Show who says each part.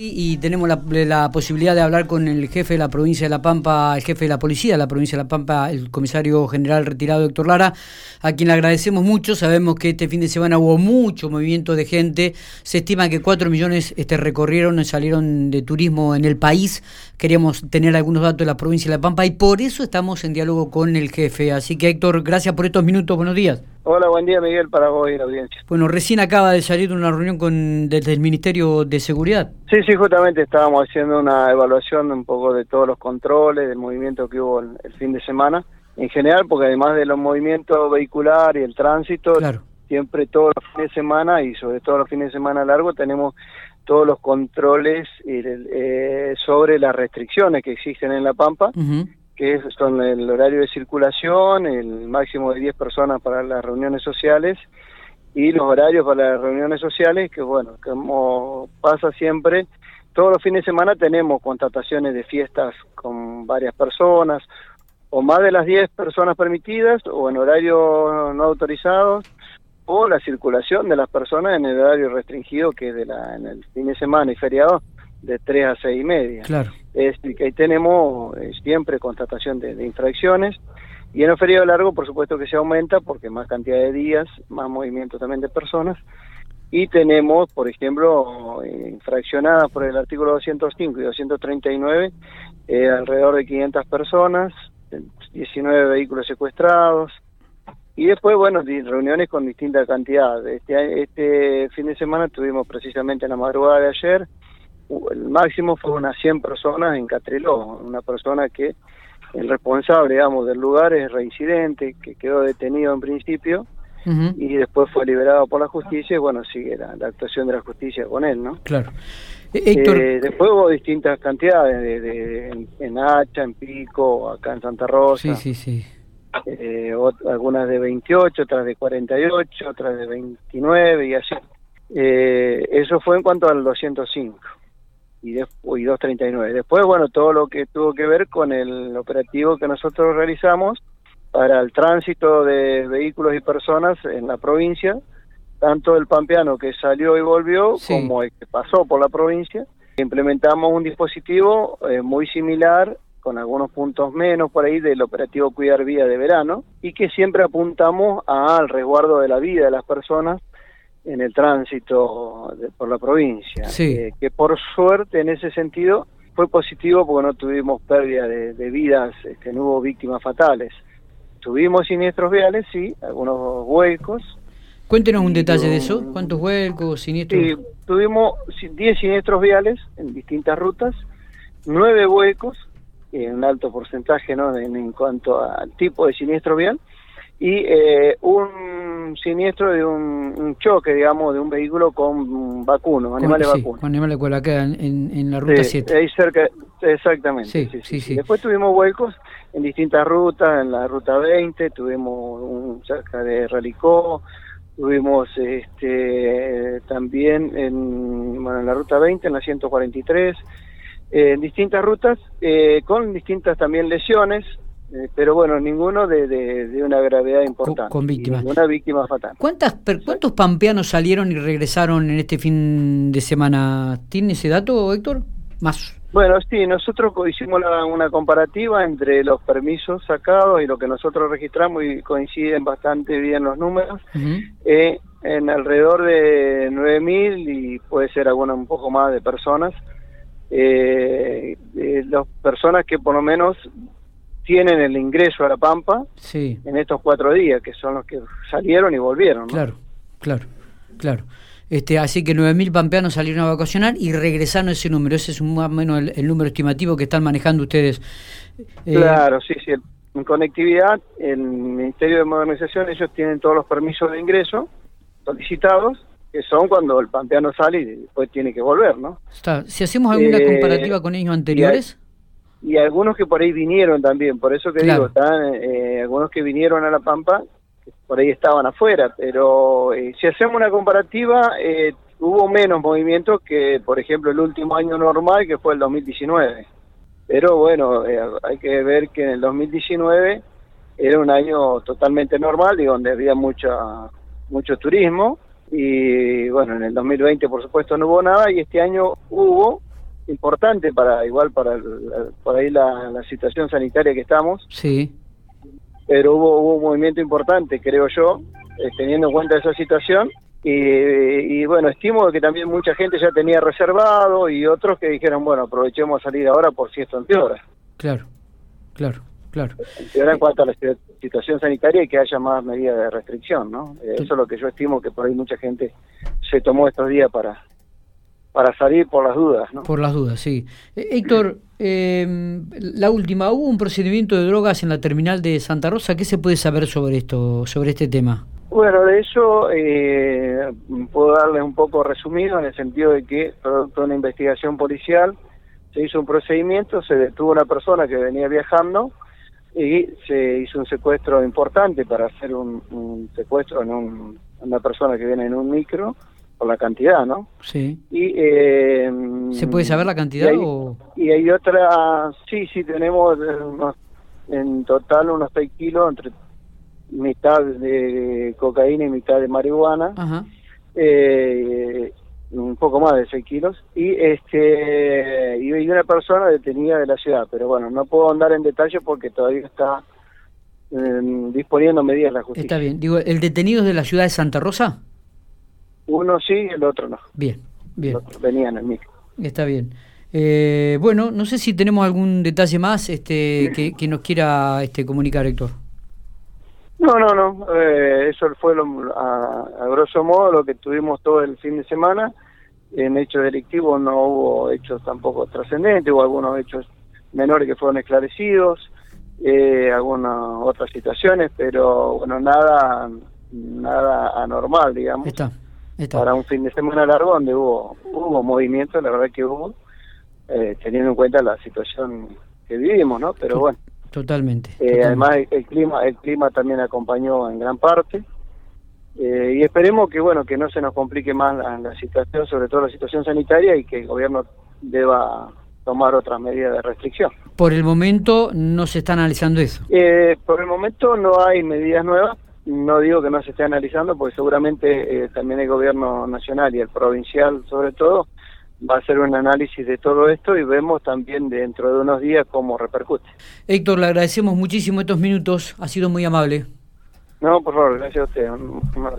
Speaker 1: Y, tenemos la, posibilidad de hablar con el jefe de la provincia de La Pampa, el jefe de la policía de la provincia de La Pampa, el comisario general retirado Héctor Lara, a quien le agradecemos mucho. Sabemos que este fin de semana hubo mucho movimiento de gente. Se estima que cuatro millones este, recorrieron, salieron de turismo en el país. Queríamos tener algunos datos de la provincia de La Pampa y por eso estamos en diálogo con el jefe. Así que Héctor, gracias por estos minutos. Buenos días.
Speaker 2: Hola, buen día Miguel, para vos y la audiencia.
Speaker 1: Bueno, recién acaba de salir una reunión con desde el Ministerio de Seguridad.
Speaker 2: Sí, sí, justamente estábamos haciendo una evaluación un poco de todos los controles, del movimiento que hubo el, fin de semana, en general, porque además de los movimientos vehiculares y el tránsito, siempre todos los fines de semana y sobre todo los fines de semana largos tenemos todos los controles eh, sobre las restricciones que existen en La Pampa que son el horario de circulación, el máximo de 10 personas para las reuniones sociales y los horarios para las reuniones sociales, que bueno, como pasa siempre, todos los fines de semana tenemos contrataciones de fiestas con varias personas, o más de las 10 personas permitidas, o en horario no autorizados, o la circulación de las personas en el horario restringido, que es de la, en el fin de semana y feriado, de 3 a 6 y media.
Speaker 1: Claro.
Speaker 2: Es que ahí tenemos eh, siempre constatación de, infracciones. Y en el feriado largo, por supuesto que se aumenta porque más cantidad de días, más movimiento también de personas. Y tenemos, por ejemplo, eh, infraccionadas por el artículo 205 y 239, eh, alrededor de 500 personas, 19 vehículos secuestrados. Y después, bueno, reuniones con distintas cantidades. Este, este fin de semana tuvimos precisamente en la madrugada de ayer el máximo fue unas 100 personas en Catriló, una persona que el responsable, digamos, del lugar es reincidente, que quedó detenido en principio y después fue liberado por la justicia y bueno, sigue la, actuación de la justicia con él, ¿no?
Speaker 1: Claro.
Speaker 2: Eh, Héctor... Eh, después hubo distintas cantidades, de, en, Hacha, en Pico, acá en Santa Rosa.
Speaker 1: Sí, sí, sí.
Speaker 2: Eh, algunas de 28, otras de 48, otras de 29 y así. eso fue en cuanto al 205 y, después, y 239. Después, bueno, todo lo que tuvo que ver con el operativo que nosotros realizamos para el tránsito de vehículos y personas en la provincia, tanto el pampeano que salió y volvió como el que pasó por la provincia. Implementamos un dispositivo eh, muy similar con algunos puntos menos por ahí del operativo Cuidar Vía de verano y que siempre apuntamos al resguardo de la vida de las personas en el tránsito por la provincia. Eh, que por suerte en ese sentido fue positivo porque no tuvimos pérdida de, vidas, este, no hubo víctimas fatales. Tuvimos siniestros viales, sí, algunos huecos.
Speaker 1: Cuéntenos un detalle de eso. ¿Cuántos huecos, siniestros?
Speaker 2: Sí, tuvimos 10 siniestros viales en distintas rutas, 9 huecos, en un alto porcentaje ¿no? en, en cuanto al tipo de siniestro vial, y eh, un siniestro de un, choque, digamos, de un vehículo con vacunos, animales vacunos.
Speaker 1: Con animales vacunos, acá en, en, la ruta 7.
Speaker 2: ahí cerca, exactamente. Sí, sí, sí, Después tuvimos huecos en distintas rutas, en la ruta 20, tuvimos un cerca de Ralicó, tuvimos este también en, bueno, en la ruta 20, en la 143, eh, en distintas rutas, eh, con distintas también lesiones, eh, pero bueno, ninguno de, de, una gravedad importante.
Speaker 1: Con, víctimas.
Speaker 2: Una víctima fatal.
Speaker 1: ¿Cuántas, ¿Cuántos pampeanos salieron y regresaron en este fin de semana? ¿Tiene ese dato, Héctor? Más.
Speaker 2: Bueno, sí, nosotros hicimos una comparativa entre los permisos sacados y lo que nosotros registramos y coinciden bastante bien los números. eh, en alrededor de 9.000 y puede ser alguna un poco más de personas. Eh, las personas que por lo menos tienen el ingreso a La Pampa
Speaker 1: sí.
Speaker 2: en estos cuatro días, que son los que salieron y volvieron.
Speaker 1: Claro, claro, claro. Este, así que 9.000 pampeanos salieron a vacacionar y regresaron ese número. Ese es más o menos el, número estimativo que están manejando ustedes.
Speaker 2: Eh, claro, sí, sí. En conectividad, el Ministerio de Modernización, ellos tienen todos los permisos de ingreso solicitados, que son cuando el pampeano sale y después tiene que volver, ¿no?
Speaker 1: Está. Si hacemos alguna eh, comparativa con años anteriores
Speaker 2: y algunos que por ahí vinieron también, por eso que digo, están eh, algunos que vinieron a La Pampa, por ahí estaban afuera, pero eh, si hacemos una comparativa, eh, hubo menos movimiento que, por ejemplo, el último año normal, que fue el 2019. Pero bueno, hay que ver que en el 2019 era un año totalmente normal y donde había mucha, mucho turismo, y bueno, en el 2020 por supuesto no hubo nada, y este año hubo, importante para igual para por ahí la, situación sanitaria que estamos.
Speaker 1: Sí.
Speaker 2: Pero hubo, hubo un movimiento importante, creo yo, eh, teniendo en cuenta esa situación. Y, bueno, estimo que también mucha gente ya tenía reservado y otros que dijeron, bueno, aprovechemos a salir ahora por si esto empeora.
Speaker 1: Claro, claro, claro.
Speaker 2: Empeora en cuanto a la situación sanitaria y que haya más medidas de restricción, ¿no? Eso es lo que yo estimo que por ahí mucha gente se tomó estos días para, para salir por las dudas. ¿no?
Speaker 1: Por las dudas, sí. Eh, Héctor, em, la última, hubo un procedimiento de drogas en la terminal de Santa Rosa. ¿Qué se puede saber sobre esto, sobre este tema?
Speaker 2: Bueno, de eso eh, puedo darle un poco resumido en el sentido de que, producto de una investigación policial, se hizo un procedimiento, se detuvo una persona que venía viajando y se hizo un secuestro importante para hacer un, secuestro en una persona que viene en un micro por la cantidad, ¿no?
Speaker 1: Sí.
Speaker 2: Y, eh,
Speaker 1: ¿Se puede saber la cantidad?
Speaker 2: Y hay,
Speaker 1: o...
Speaker 2: y hay otra, sí, sí, tenemos en total unos 6 kilos, entre mitad de cocaína y mitad de marihuana.
Speaker 1: Ajá.
Speaker 2: Eh, un poco más de 6 kilos y este y una persona detenida de la ciudad pero bueno no puedo andar en detalle porque todavía está em, disponiendo medidas la justicia
Speaker 1: está bien digo el detenido es de la ciudad de Santa Rosa
Speaker 2: uno sí, el otro no.
Speaker 1: Bien, bien.
Speaker 2: venían en micro.
Speaker 1: Está bien. Eh, bueno, no sé si tenemos algún detalle más este, que, nos quiera este, comunicar, Héctor.
Speaker 2: No, no, no. Eh, eso fue a, grosso modo lo que tuvimos todo el fin de semana. En hechos delictivos no hubo hechos tampoco trascendentes, hubo algunos hechos menores que fueron esclarecidos, eh, algunas otras situaciones, pero bueno, nada, nada anormal, digamos.
Speaker 1: Está
Speaker 2: para un fin de semana largo donde hubo hubo movimiento, la verdad que hubo, eh, teniendo en cuenta la situación que vivimos, ¿no? Pero bueno.
Speaker 1: Totalmente.
Speaker 2: Eh, además el, clima el clima también acompañó en gran parte. Eh, y esperemos que bueno que no se nos complique más la, situación, sobre todo la situación sanitaria, y que el gobierno deba tomar otras medidas de restricción.
Speaker 1: Por el momento no se está analizando eso.
Speaker 2: por el momento no hay medidas nuevas, no digo que no se esté analizando, porque seguramente eh, también el gobierno nacional y el provincial, sobre todo, va a hacer un análisis de todo esto y vemos también dentro de unos días cómo repercute.
Speaker 1: Héctor, le agradecemos muchísimo estos minutos, ha sido muy amable.
Speaker 2: No, por favor, gracias a usted. Un, un abrazo.